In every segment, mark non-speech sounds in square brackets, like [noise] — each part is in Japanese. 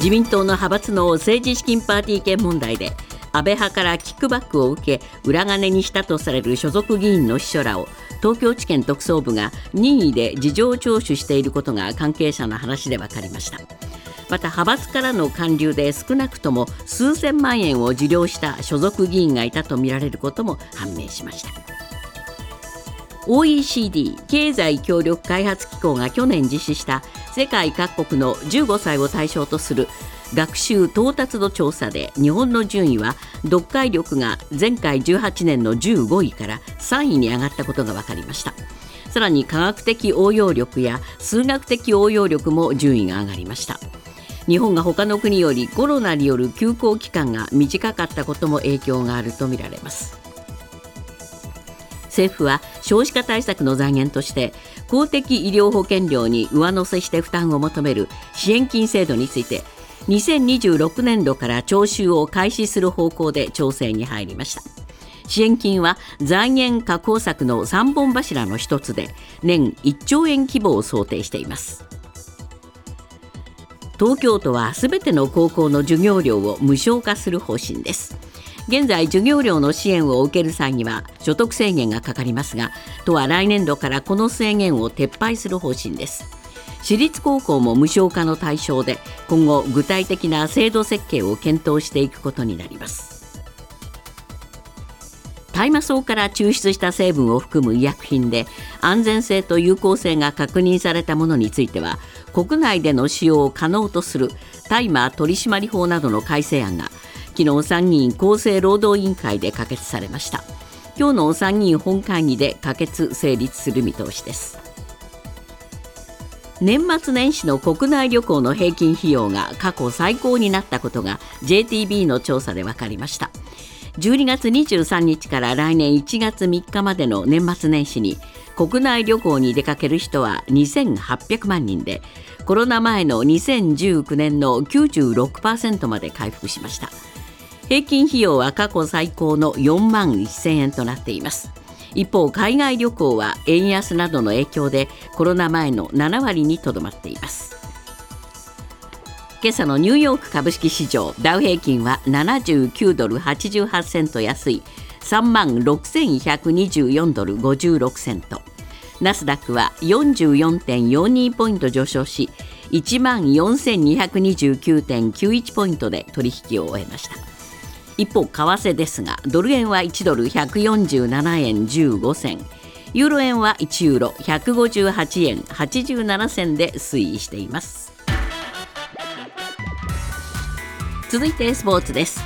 自民党の派閥の政治資金パーティー券問題で安倍派からキックバックを受け裏金にしたとされる所属議員の秘書らを東京地検特捜部が任意で事情聴取していることが関係者の話で分かりました。また派閥からの還流で少なくとも数千万円を受領した所属議員がいたとみられることも判明しました。OECD 経済協力開発機構が去年実施した世界各国の15歳を対象とする学習到達度調査で日本の順位は読解力が前回18年の15位から3位に上がったことが分かりました。さらに科学的応用力や数学的応用力も順位が上がりました。日本が他の国よりコロナによる休校期間が短かったことも影響があるとみられます。政府は少子化対策の財源として公的医療保険料に上乗せして負担を求める支援金制度について2026年度から徴収を開始する方向で調整に入りました。支援金は財源確保策の3本柱の一つで年1兆円規模を想定しています。東京都はすべての高校の授業料を無償化する方針です。現在授業料の支援を受ける際には所得制限がかかりますが都は来年度からこの制限を撤廃する方針です。私立高校も無償化の対象で今後具体的な制度設計を検討していくことになります。大麻草から抽出した成分を含む医薬品で安全性と有効性が確認されたものについては国内での使用を可能とする大麻取締法などの改正案が昨日参議院厚生労働委員会で可決されました。今日の参議院本会議で可決成立する見通しです。年末年始の国内旅行の平均費用が過去最高になったことが JTB の調査で分かりました。12月23日から来年1月3日までの年末年始に国内旅行に出かける人は2800万人でコロナ前の2019年の96%まで回復しました。平均費用は過去最高の4万1000円となっています。一方海外旅行は円安などの影響でコロナ前の7割にとどまっています。今朝のニューヨーク株式市場ダウ平均は79ドル88セント安い3万6124ドル56セント。ナスダックは44.42ポイント上昇し1万4229.91ポイントで取引を終えました。一方為替ですがドル円は1ドル147円15銭。ユーロ円は1ユーロ158円87銭で推移しています。続いてスポーツです。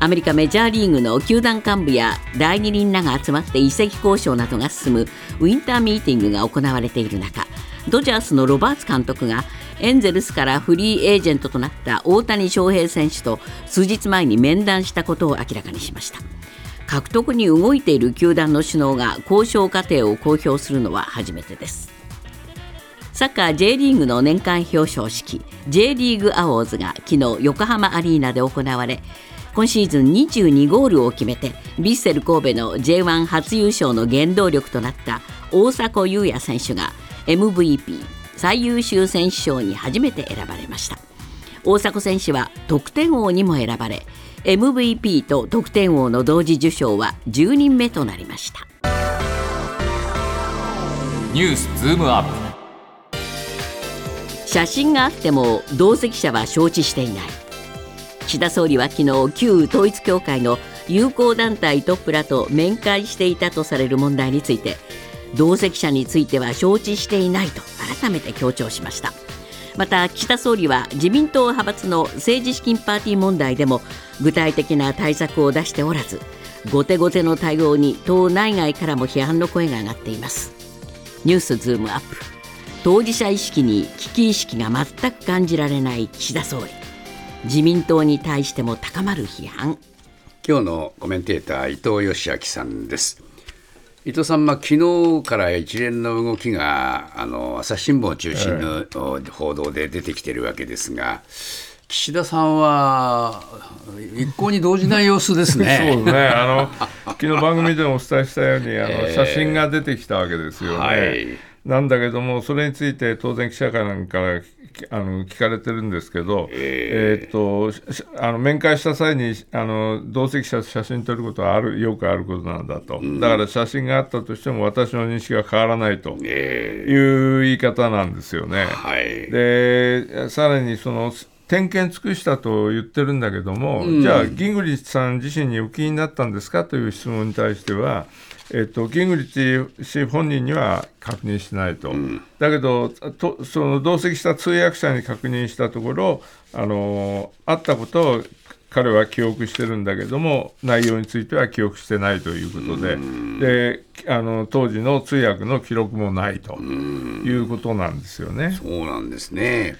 アメリカメジャーリーグの球団幹部や代理人らが集まって移籍交渉などが進むウィンターミーティングが行われている中ドジャースのロバーツ監督がエンゼルスからフリーエージェントとなった大谷翔平選手と数日前に面談したことを明らかにしました。獲得に動いている球団の首脳が交渉過程を公表するのは初めてです。サッカー J リーグの年間表彰式 J リーグアウォーズが昨日横浜アリーナで行われ今シーズン22ゴールを決めてヴィッセル神戸の J1 初優勝の原動力となった大迫勇也選手が MVP 最優秀選手賞に初めて選ばれました。大迫選手は得点王にも選ばれ MVP と得点王の同時受賞は10人目となりました。ニュースズームアップ。写真があっても同席者は承知していない。岸田総理は昨日旧統一教会の友好団体トップらと面会していたとされる問題について同席者については承知していないと改めて強調しました。また岸田総理は自民党派閥の政治資金パーティー問題でも具体的な対策を出しておらず後手後手の対応に党内外からも批判の声が上がっています。ニュースズームアップ。当事者意識に危機意識が全く感じられない岸田総理。自民党に対しても高まる批判。今日のコメンテーター伊藤義明さんです。伊藤さん、まあ、昨日から一連の動きがあの朝日新聞を中心の報道で出てきているわけですが、岸田さんは一向に動じない様子ですね。[laughs] そうですねあの [laughs] 昨日番組でもお伝えしたようにあの、写真が出てきたわけですよね。はいなんだけども、それについて当然記者会なんかあの聞かれてるんですけど、えー。っとしあの面会した際にあの同席者と写真撮ることはあるよくあることなんだと、だから写真があったとしても私の認識は変わらないと。えいう言い方なんですよね。ーはい。でさらにその点検尽くしたと言ってるんだけども、じゃあ、ギングリッチさん自身にお気になったんですか？という質問に対しては、えっと、ギングリッチ氏本人には確認してないと、だけどとその同席した通訳者に確認したところ、あの会ったことを彼は記憶してるんだけども、内容については記憶してないということで、であの当時の通訳の記録もないということなんですよね。そうなんですね。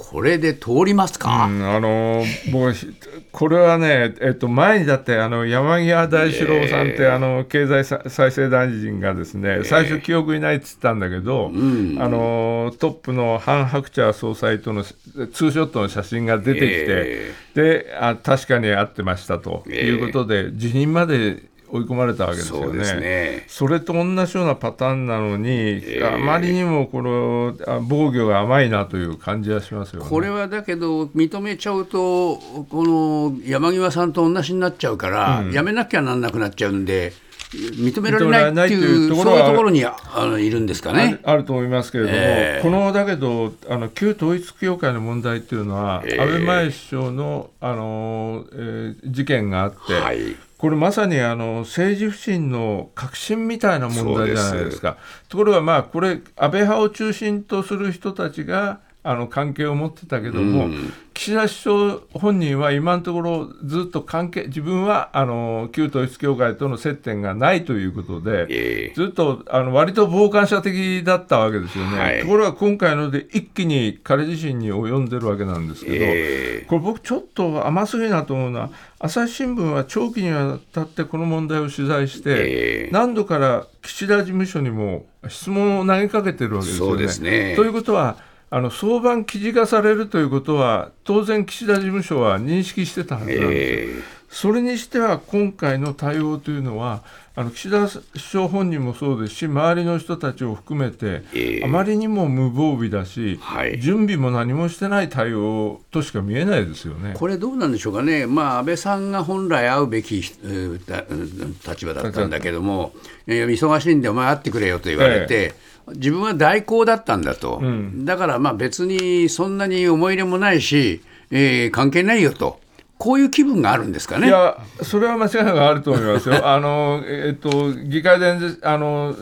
これで通りますか？うんあの僕ひこれはね、えっと、前にだってあの山際大志郎さんって、あの経済さ再生大臣がですね、最初記憶にないっつったんだけど、あのトップのハン・ハクチャー総裁とのツーショットの写真が出てきて、えであ確かに会ってましたということで、辞任まで追い込まれたわけですよそうですね。それと同じようなパターンなのに、あまりにもこのあ防御が甘いなという感じはしますよね。これはだけど認めちゃうとこの山際さんと同じになっちゃうから、やめなきゃなんなくなっちゃうんで認められないっていうそういうところにああのいるんですかあねる。あると思いますけれども、ええ。このだけどあの旧統一教会の問題っていうのは、ええ。安倍前首相のあの、えー事件があって、はいこれまさにあの政治不信の革新みたいな問題じゃないですか。ところがまあこれ安倍派を中心とする人たちがあの関係を持ってたけども、岸田首相本人は今のところずっと関係自分はあの旧統一教会との接点がないということで、ええ。ずっとあの割と傍観者的だったわけですよね、はい。ところが今回ので一気に彼自身に及んでるわけなんですけど、えこれ僕ちょっと甘すぎるなと思うのは朝日新聞は長期にわたってこの問題を取材して、ええ。何度から岸田事務所にも質問を投げかけてるわけですよね。ね。ということはあの早晩記事化されるということは当然岸田事務所は認識してたはずなんですよ。えそれにしては今回の対応というのはあの岸田首相本人もそうですし周りの人たちを含めて、ええ。あまりにも無防備だし、はい。準備も何もしてない対応としか見えないですよね。これどうなんでしょうかね、まあ、安倍さんが本来会うべき立場だったんだけども、いや忙しいんで、お前会ってくれよと言われて、自分は代行だったんだと、だからまあ別にそんなに思い入れもないし、えー関係ないよと、こういう気分があるんですかね。いや、それは間違いがあると思いますよ。あの、えっと、議会であの、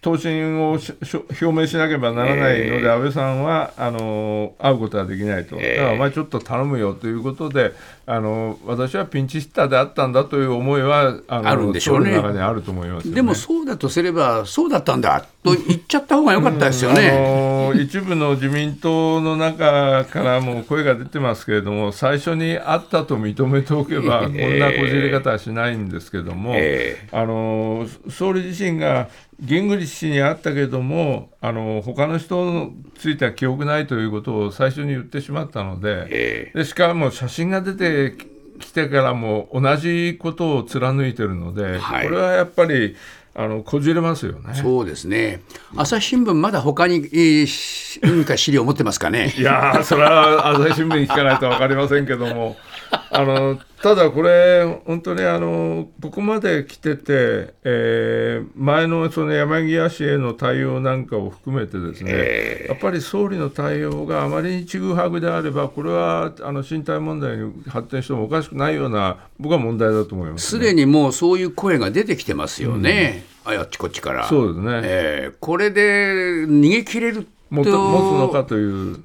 答申を表明しなければならないので、安倍さんはあの会うことはできないと、だからお前ちょっと頼むよということで、あの私はピンチヒッターであったんだという思いは、あのあるんでしょうね。あると思いますよね、でもそうだとすれば、そうだったんだと言っちゃった方が良かったですよね。あの一部の自民党の中からも声が出てますけれども、最初にあったと認めておけば、こんなこじれ方はしないんですけども、え。あの総理自身がギングリッシュに会ったけれども、あの他の人については記憶ないということを最初に言ってしまったので、えでしかも写真が出てきてからも同じことを貫いてるので、はいこれはやっぱりあのこじれますよね。そうですね朝日新聞、まだ他に、えーし何か資料持ってますかね？いやー、それは朝日新聞に聞かないと分かりませんけども、[laughs] あのただこれ、本当にあのここまで来てて、えー前のその山際氏への対応なんかを含めて、ですね、やっぱり総理の対応があまりにちぐはぐであれば、これはあの身体問題に発展してもおかしくないような、僕は問題だと思います、ね。すでにもうそういう声が出てきてますよね、ああっちこっちから。そうですねえーこれで逃げ切れる持つのかとという。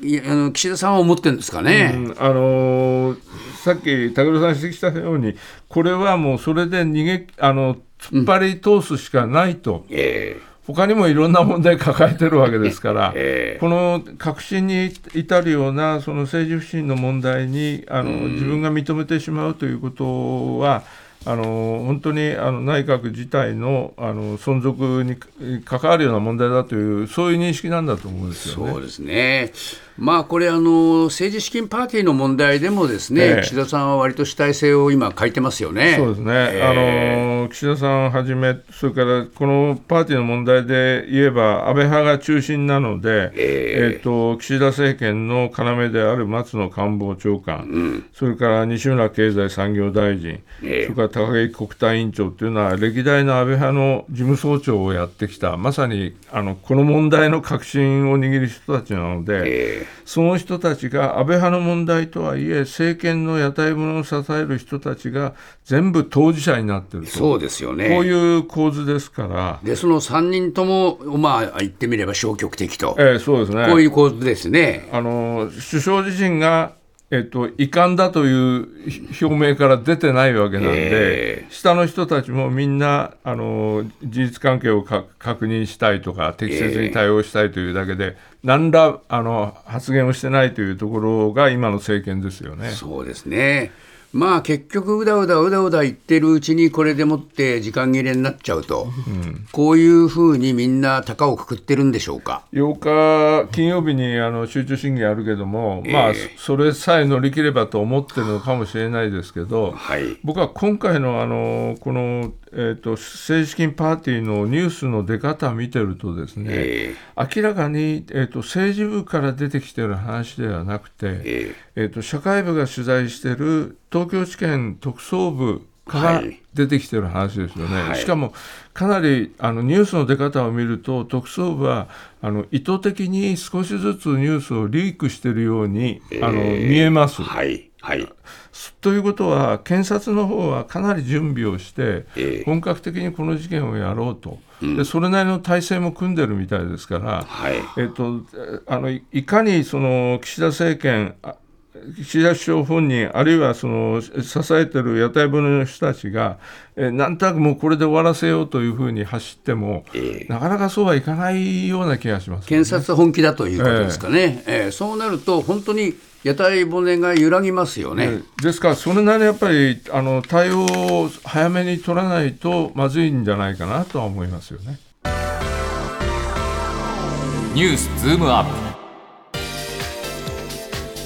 いやあの岸田さんは思ってるんですかね。うんあのーさっき武尊さん指摘したように、これはもうそれで逃げあの突っ張り通すしかないと、え他にもいろんな問題抱えてるわけですから、ええ。この革新に至るようなその政治不信の問題にあの、自分が認めてしまうということは、あの本当にあの内閣自体のあの存続に関わるような問題だという、そういう認識なんだと思うんですよね。そうですね。まあこれあの、政治資金パーティーの問題でも、ですね、ええ、岸田さんは割と主体性を今、書いてますよね。そうですね、えー、あの岸田さんはじめ、それからこのパーティーの問題で言えば、安倍派が中心なので、えー、えーと岸田政権の要である松野官房長官、うん、それから西村経済産業大臣、それから高木国対委員長というのは、歴代の安倍派の事務総長をやってきた、まさにあのこの問題の核心を握る人たちなので。その人たちが安倍派の問題とはいえ政権の屋台骨を支える人たちが全部当事者になってると。そうですよね。こういう構図ですから。でその3人とも、まあ、言ってみれば消極的と、ええ、そうですね。こういう構図ですね。あの首相自身がえっと、遺憾だという表明から出てないわけなんで、下の人たちもみんなあの事実関係を確認したいとか、適切に対応したいというだけで、何らあの発言をしてないというところが今の政権ですよね。そうですねまあ結局うだうだうだうだ言ってるうちにこれでもって時間切れになっちゃうと、うん、こういうふうにみんな高をくくってるんでしょうか。8日金曜日にあの集中審議あるけども、えー、まあそれさえ乗り切ればと思ってるのかもしれないですけど、はい、僕は今回のあのこのえーと、政治資金パーティーのニュースの出方を見てるとですね、えー、明らかに、えーと、政治部から出てきてる話ではなくて、えー、えーと社会部が取材してる東京地検特捜部から出てきてる話ですよね、はい、しかもかなりあのニュースの出方を見ると特捜部はあの意図的に少しずつニュースをリークしているように、えー、あの見えます。はい。はい、ということは、検察の方はかなり準備をして、本格的にこの事件をやろうと、でそれなりの体制も組んでるみたいですから、はい、えっと、あのいかにその岸田政権、岸田首相本人、あるいはその支えてる屋台骨の人たちが、えなんとなくもうこれで終わらせようというふうに走っても、えー、なかなかそうはいかないような気がします、ね、検察本気だということですかね、えー、えー、そうなると、本当に屋台骨が揺らぎますよね。ですから、それなりにやっぱりあの対応を早めに取らないとまずいんじゃないかなとは思いますよね。ニュースズームアップ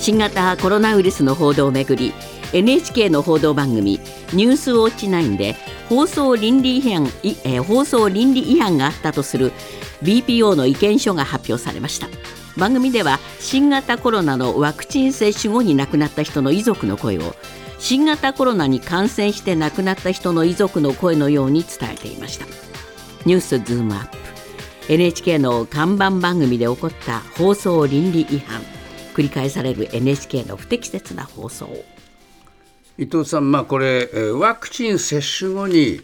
新型コロナウイルスの報道をめぐり NHK の報道番組「ニュースウォッチ9」で放送倫理違反え放送倫理違反があったとする BPO の意見書が発表されました。番組では新型コロナのワクチン接種後に亡くなった人の遺族の声を新型コロナに感染して亡くなった人の遺族の声のように伝えていました。ニュースズームアップ。NHK の看板番組で起こった放送倫理違反。繰り返される NHK の不適切な放送。伊藤さん、まあ、これワクチン接種後に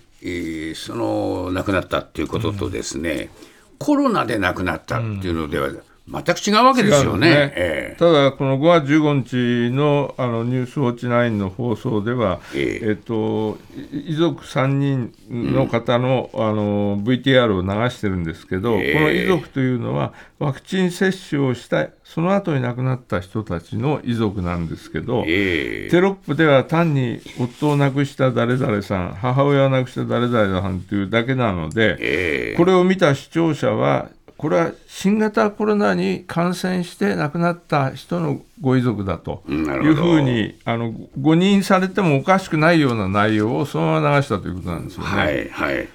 その亡くなったということとですね、うん、コロナで亡くなったっていうのでは、うん全く違うわけですよね。ね。えー、ただ、この5月15日のあのニュースウォッチ9の放送では、えー、えっと、遺族3人の方のうん、あの VTR を流してるんですけど、えー、この遺族というのは、ワクチン接種をした、その後に亡くなった人たちの遺族なんですけど、えー、テロップでは単に夫を亡くした誰々さん、母親を亡くした誰々さんというだけなので、これを見た視聴者は、これは新型コロナに感染して亡くなった人のご遺族だというふうにあの誤認されてもおかしくないような内容をそのまま流したということなんですよね。はい、はい、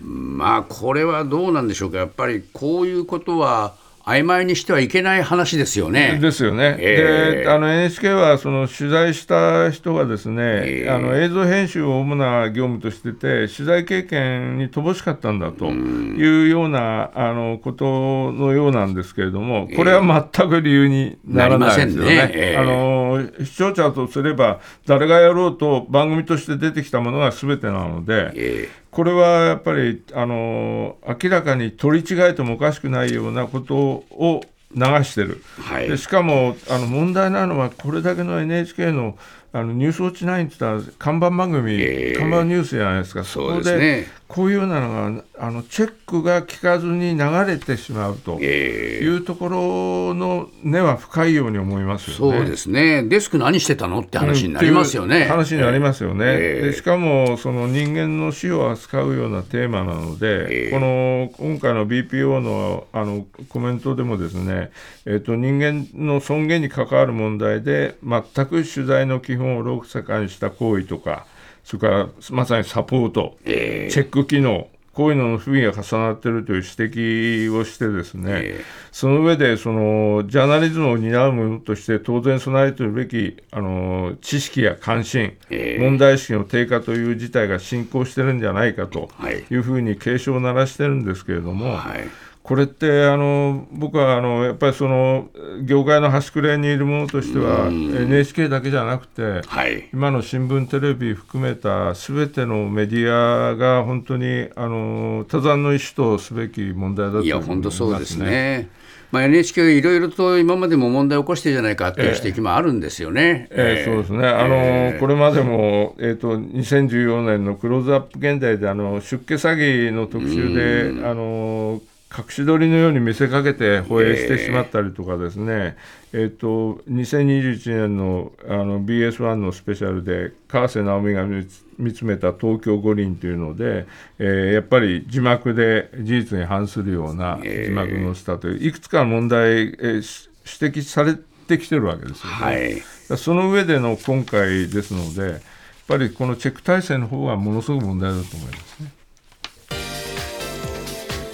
まあこれはどうなんでしょうか。やっぱりこういうことは曖昧にしてはいけない話ですよね。ですよね。えー、であの NHK はその取材した人がですね、えー、あの映像編集を主な業務としてて取材経験に乏しかったんだというようなあのことのようなんですけれどもこれは全く理由にならないですよね。ねえー、あの視聴者とすれば誰がやろうと番組として出てきたものが全てなので。えーこれはやっぱりあの明らかに取り違えてもおかしくないようなことを流してる、はい、でしかもあの問題なのは、これだけの NHK のあのニュースウォッチ9って言ったら看板番組、えー看板ニュースじゃないですか、そこでこういうようなのがあのチェックが効かずに流れてしまうとええいうところの根は深いように思いますよね。そうですね、デスク何してたのって話になりますよね。うん話になりますよね。ええでしかもその人間の死を扱うようなテーマなので、ええこの今回の BPO のあのコメントでもですね、えっと人間の尊厳に関わる問題で全く取材の基本をローカにした行為とか、それからまさにサポート、ええ。チェック機能。こういうのの不備が重なっているという指摘をしてですね、ええ。その上でそのジャーナリズムを担う者として当然備えているべきあの知識や関心、ええ。問題意識の低下という事態が進行してるんじゃないかとはい。いうふうに警鐘を鳴らしてるんですけれども、はいこれってあの僕はあのやっぱりその業界の端くれにいる者としては NHK だけじゃなくてはい。今の新聞、テレビ含めたすべてのメディアが本当にあの多山の意思とすべき問題だといや、いうふうに本当そうです思いますね。まあ、NHK はいろいろと今までも問題を起こしてるじゃないかっていう指摘もあるんですよね。えーそうですね、あのえーこれまでも、えー、と2014年のクローズアップ現代であの出家詐欺の特集で、あの隠し撮りのように見せかけて放映してしまったりとかですね、えー、と2021年のあの BS1 のスペシャルで川瀬直美が見つめた東京五輪というので、えーやっぱり字幕で事実に反するような字幕のしたという、いくつかの問題、えーし指摘されてきてるわけですよね。はい。その上での今回ですので、やっぱりこのチェック体制の方がものすごく問題だと思いますね。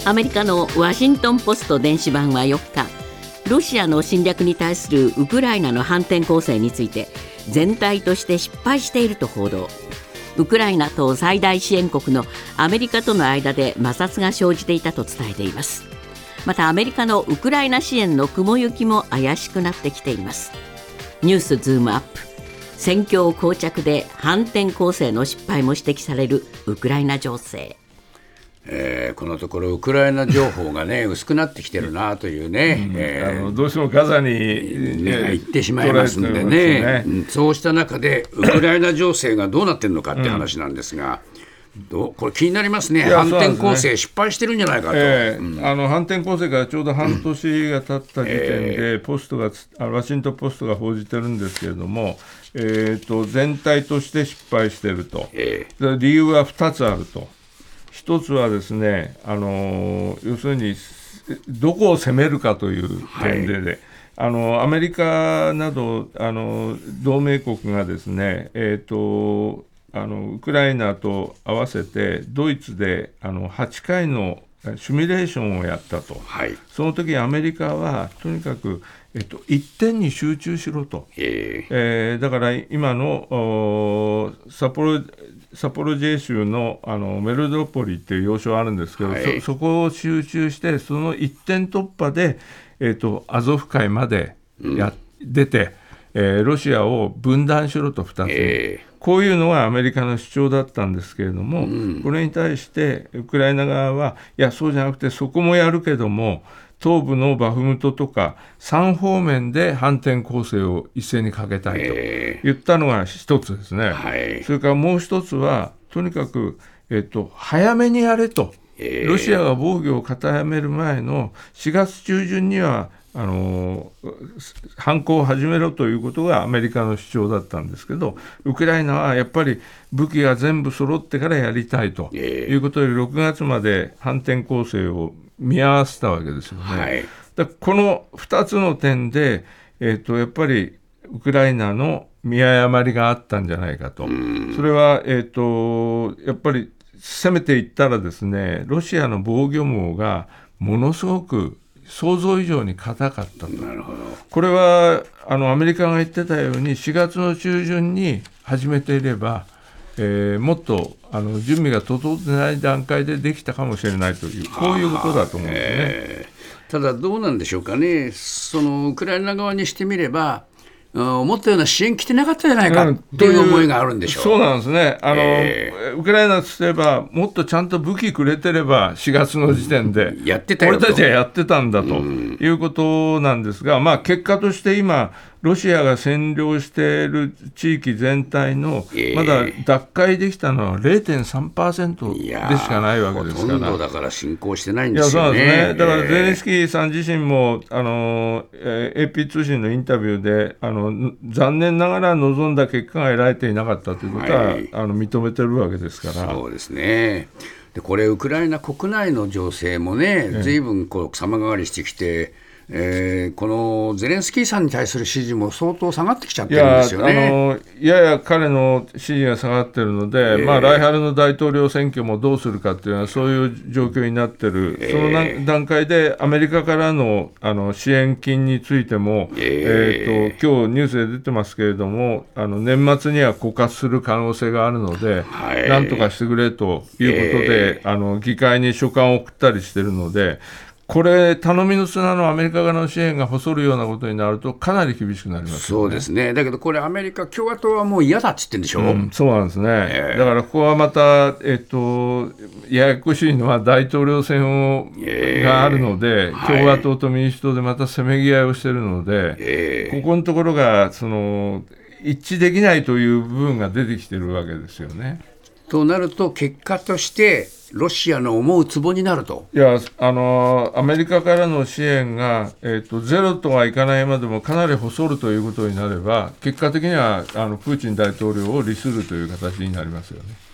アメリカのワシントン・ポスト電子版は4日。ロシアの侵略に対するウクライナの反転攻勢について全体として失敗していると報道。ウクライナと最大支援国のアメリカとの間で摩擦が生じていたと伝えています。またアメリカのウクライナ支援の雲行きも怪しくなってきています。ニュースズームアップ。戦況膠着で反転攻勢の失敗も指摘されるウクライナ情勢。えーこのところウクライナ情報がね [laughs] 薄くなってきてるなというね、えーあのどうしてもガザに、ねね行ってしまいますんでね。てますうんそうした中でウクライナ情勢がどうなってるのかって話なんですが、どうこれ気になりますね。反転攻勢失敗してるんじゃないかと、ええあの反転攻勢からちょうど半年が経った時点で、ポストがつあワシントン・ポストが報じてるんですけれども、えー、と全体として失敗していると、えで理由は2つあると、1つはですね、あのー要するにどこを攻めるかという点で、であのアメリカなどあの同盟国がですね、えー、とあのウクライナと合わせてドイツであの8回のシミュレーションをやったと。はい。その時アメリカはとにかく、えっと、一点に集中しろと、ええーだから今の札幌札幌 J 州のあのメルドポリっていう要衝あるんですけど、はい。そそこを集中してその一点突破で、えー、とアゾフ海までや、出て、えーロシアを分断しろと2つ。に、え。こういうのがアメリカの主張だったんですけれども、これに対してウクライナ側は、いや、そうじゃなくて、そこもやるけども、東部のバフムトとか、3方面で反転攻勢を一斉にかけたいとえ。言ったのが一つですね。はい。それからもう一つは、とにかく、えっと、早めにやれと、ええ。ロシアが防御を固める前の4月中旬には、あの反攻を始めろということがアメリカの主張だったんですけど、ウクライナはやっぱり武器が全部揃ってからやりたいとええ。いうことで、6月まで反転攻勢を見合わせたわけですよね。はい。だこの2つの点で、えー、とやっぱりウクライナの見誤りがあったんじゃないかと、それは、えー、とやっぱり攻めていったらですねロシアの防御網がものすごく想像以上に硬かったと。なるほどこれはあのアメリカが言ってたように4月の中旬に始めていれば、えーもっとあの準備が整ってない段階でできたかもしれないというこういうことだと思うんですね。えーただ、どうなんでしょうかね、そのウクライナ側にしてみれば、うん思ったような支援来てなかったじゃないかうん。っていう思いがあるんでしょう。そうなんですね。あの、えウクライナとすれば、もっとちゃんと武器くれてれば、4月の時点で、やってた俺たちはやってたんだということなんですが、まあ、結果として今、ロシアが占領している地域全体の、まだ奪回できたのは0.3%でしかないわけですから。ほとんどだから進行してないんですよね。いやそうですねだからゼレンスキーさん自身も、あのえー、AP 通信のインタビューであの、残念ながら望んだ結果が得られていなかったということは、はい、あの認めてるわけですから。そうですねでこれ、ウクライナ国内の情勢もね、ずいぶんこう様変わりしてきて、えー、このゼレンスキーさんに対する支持も相当下がってきちゃってるんですよね。やあのやや彼の支持が下がってるので、えー、まあ、来春の大統領選挙もどうするかっていうのは、そういう状況になってる、えー、その段階でアメリカからのあの支援金についても、えー、えー、と今日ニュースで出てますけれども、あの年末には枯渇する可能性があるので、はい、なんとかしてくれということで、えー、あの議会に書簡を送ったりしてるので、これ、頼みの綱のアメリカ側の支援が細るようなことになると、かなり厳しくなります、ね、そうですね、だけどこれ、アメリカ、共和党はもう嫌だっつってんでしょ、うん、そうなんですね、えー、だからここはまた、えっと、ややこしいのは大統領選を、えー、があるので、共和党と民主党でまたせめぎ合いをしているので、えー、ここのところがその一致できないという部分が出てきてるわけですよね。となると、結果として、ロシアの思うツボになるといやあのアメリカからの支援が、えーと、ゼロとはいかないまでもかなり細るということになれば、結果的にはあのプーチン大統領を利するという形になりますよね。